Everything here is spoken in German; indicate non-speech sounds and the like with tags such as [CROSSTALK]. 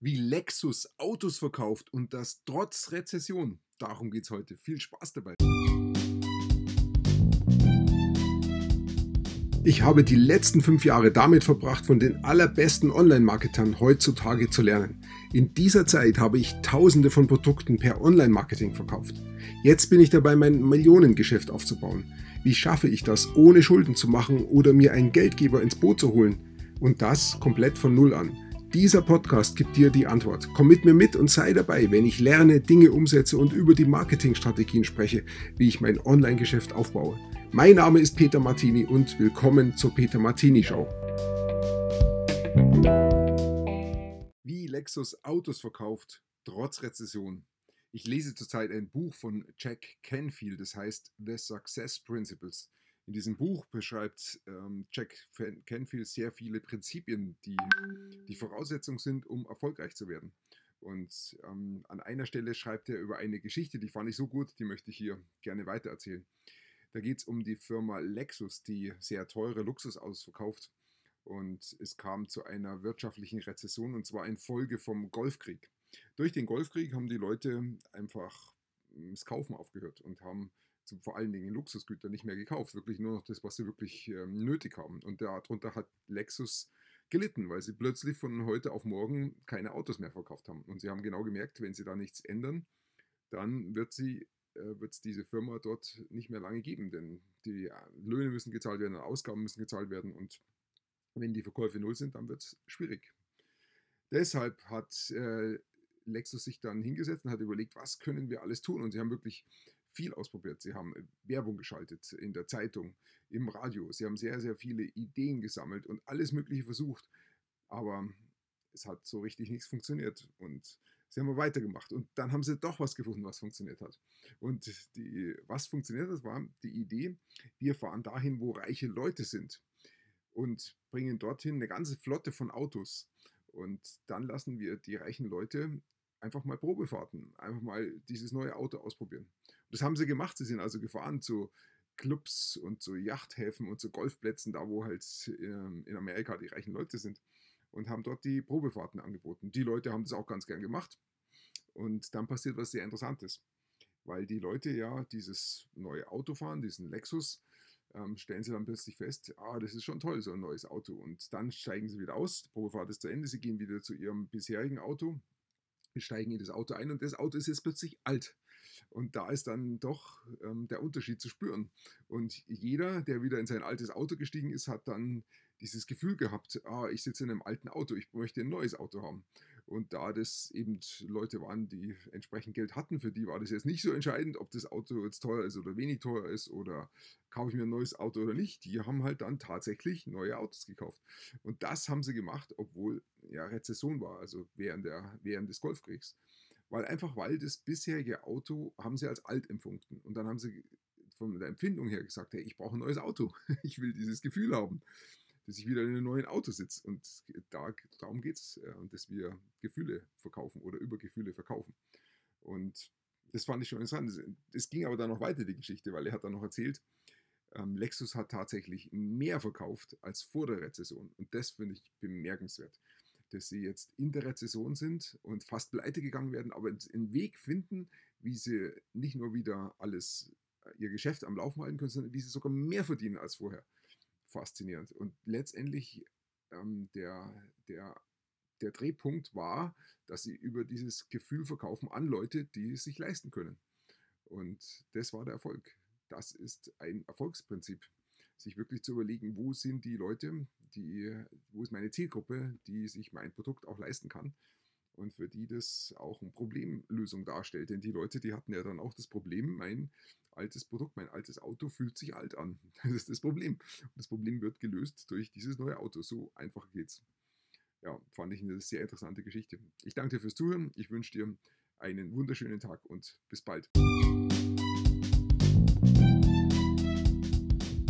wie Lexus Autos verkauft und das trotz Rezession. Darum geht es heute. Viel Spaß dabei. Ich habe die letzten fünf Jahre damit verbracht, von den allerbesten Online-Marketern heutzutage zu lernen. In dieser Zeit habe ich tausende von Produkten per Online-Marketing verkauft. Jetzt bin ich dabei, mein Millionengeschäft aufzubauen. Wie schaffe ich das, ohne Schulden zu machen oder mir einen Geldgeber ins Boot zu holen? Und das komplett von Null an. Dieser Podcast gibt dir die Antwort. Komm mit mir mit und sei dabei, wenn ich lerne, Dinge umsetze und über die Marketingstrategien spreche, wie ich mein Online-Geschäft aufbaue. Mein Name ist Peter Martini und willkommen zur Peter Martini Show. Wie Lexus Autos verkauft, trotz Rezession. Ich lese zurzeit ein Buch von Jack Canfield, das heißt The Success Principles. In diesem Buch beschreibt ähm, Jack Canfield sehr viele Prinzipien, die die Voraussetzung sind, um erfolgreich zu werden. Und ähm, an einer Stelle schreibt er über eine Geschichte, die fand ich so gut, die möchte ich hier gerne weitererzählen. Da geht es um die Firma Lexus, die sehr teure Luxusautos verkauft. Und es kam zu einer wirtschaftlichen Rezession und zwar in Folge vom Golfkrieg. Durch den Golfkrieg haben die Leute einfach hm, das Kaufen aufgehört und haben vor allen Dingen Luxusgüter nicht mehr gekauft, wirklich nur noch das, was sie wirklich ähm, nötig haben. Und darunter hat Lexus gelitten, weil sie plötzlich von heute auf morgen keine Autos mehr verkauft haben. Und sie haben genau gemerkt, wenn sie da nichts ändern, dann wird sie äh, wird es diese Firma dort nicht mehr lange geben, denn die äh, Löhne müssen gezahlt werden, Ausgaben müssen gezahlt werden und wenn die Verkäufe null sind, dann wird es schwierig. Deshalb hat äh, Lexus sich dann hingesetzt und hat überlegt, was können wir alles tun und sie haben wirklich viel ausprobiert. Sie haben äh, Werbung geschaltet in der Zeitung, im Radio. Sie haben sehr, sehr viele Ideen gesammelt und alles Mögliche versucht. Aber es hat so richtig nichts funktioniert. Und sie haben weitergemacht. Und dann haben sie doch was gefunden, was funktioniert hat. Und die, was funktioniert hat, war die Idee, wir fahren dahin, wo reiche Leute sind. Und bringen dorthin eine ganze Flotte von Autos. Und dann lassen wir die reichen Leute einfach mal Probefahrten, einfach mal dieses neue Auto ausprobieren. Das haben sie gemacht. Sie sind also gefahren zu Clubs und zu Yachthäfen und zu Golfplätzen, da wo halt ähm, in Amerika die reichen Leute sind und haben dort die Probefahrten angeboten. Die Leute haben das auch ganz gern gemacht. Und dann passiert was sehr Interessantes, weil die Leute ja dieses neue Auto fahren, diesen Lexus, ähm, stellen sie dann plötzlich fest, ah, das ist schon toll, so ein neues Auto. Und dann steigen sie wieder aus, die Probefahrt ist zu Ende, sie gehen wieder zu ihrem bisherigen Auto, steigen in das Auto ein und das Auto ist jetzt plötzlich alt. Und da ist dann doch ähm, der Unterschied zu spüren. Und jeder, der wieder in sein altes Auto gestiegen ist, hat dann dieses Gefühl gehabt, ah, ich sitze in einem alten Auto, ich möchte ein neues Auto haben. Und da das eben Leute waren, die entsprechend Geld hatten, für die war das jetzt nicht so entscheidend, ob das Auto jetzt teuer ist oder wenig teuer ist oder kaufe ich mir ein neues Auto oder nicht. Die haben halt dann tatsächlich neue Autos gekauft. Und das haben sie gemacht, obwohl ja Rezession war, also während, der, während des Golfkriegs. Weil einfach, weil das bisherige Auto haben sie als alt empfunden. Und dann haben sie von der Empfindung her gesagt, hey, ich brauche ein neues Auto. [LAUGHS] Ich will dieses Gefühl haben, dass ich wieder in einem neuen Auto sitze. Und da, darum geht es, äh, dass wir Gefühle verkaufen oder über Gefühle verkaufen. Und das fand ich schon interessant. Es ging aber dann noch weiter, die Geschichte, weil er hat dann noch erzählt, ähm, Lexus hat tatsächlich mehr verkauft als vor der Rezession. Und das finde ich bemerkenswert dass sie jetzt in der Rezession sind und fast pleite gegangen werden, aber einen Weg finden, wie sie nicht nur wieder alles, äh, ihr Geschäft am Laufen halten können, sondern wie sie sogar mehr verdienen als vorher. Faszinierend. Und letztendlich ähm, der, der, der Drehpunkt war, dass sie über dieses Gefühl verkaufen an Leute, die es sich leisten können. Und das war der Erfolg. Das ist ein Erfolgsprinzip sich wirklich zu überlegen, wo sind die Leute, die, wo ist meine Zielgruppe, die sich mein Produkt auch leisten kann und für die das auch eine Problemlösung darstellt. Denn die Leute, die hatten ja dann auch das Problem, mein altes Produkt, mein altes Auto fühlt sich alt an. [LAUGHS] Das ist das Problem. Und das Problem wird gelöst durch dieses neue Auto. So einfach geht's. Ja, fand ich eine sehr interessante Geschichte. Ich danke dir fürs Zuhören. Ich wünsche dir einen wunderschönen Tag und bis bald.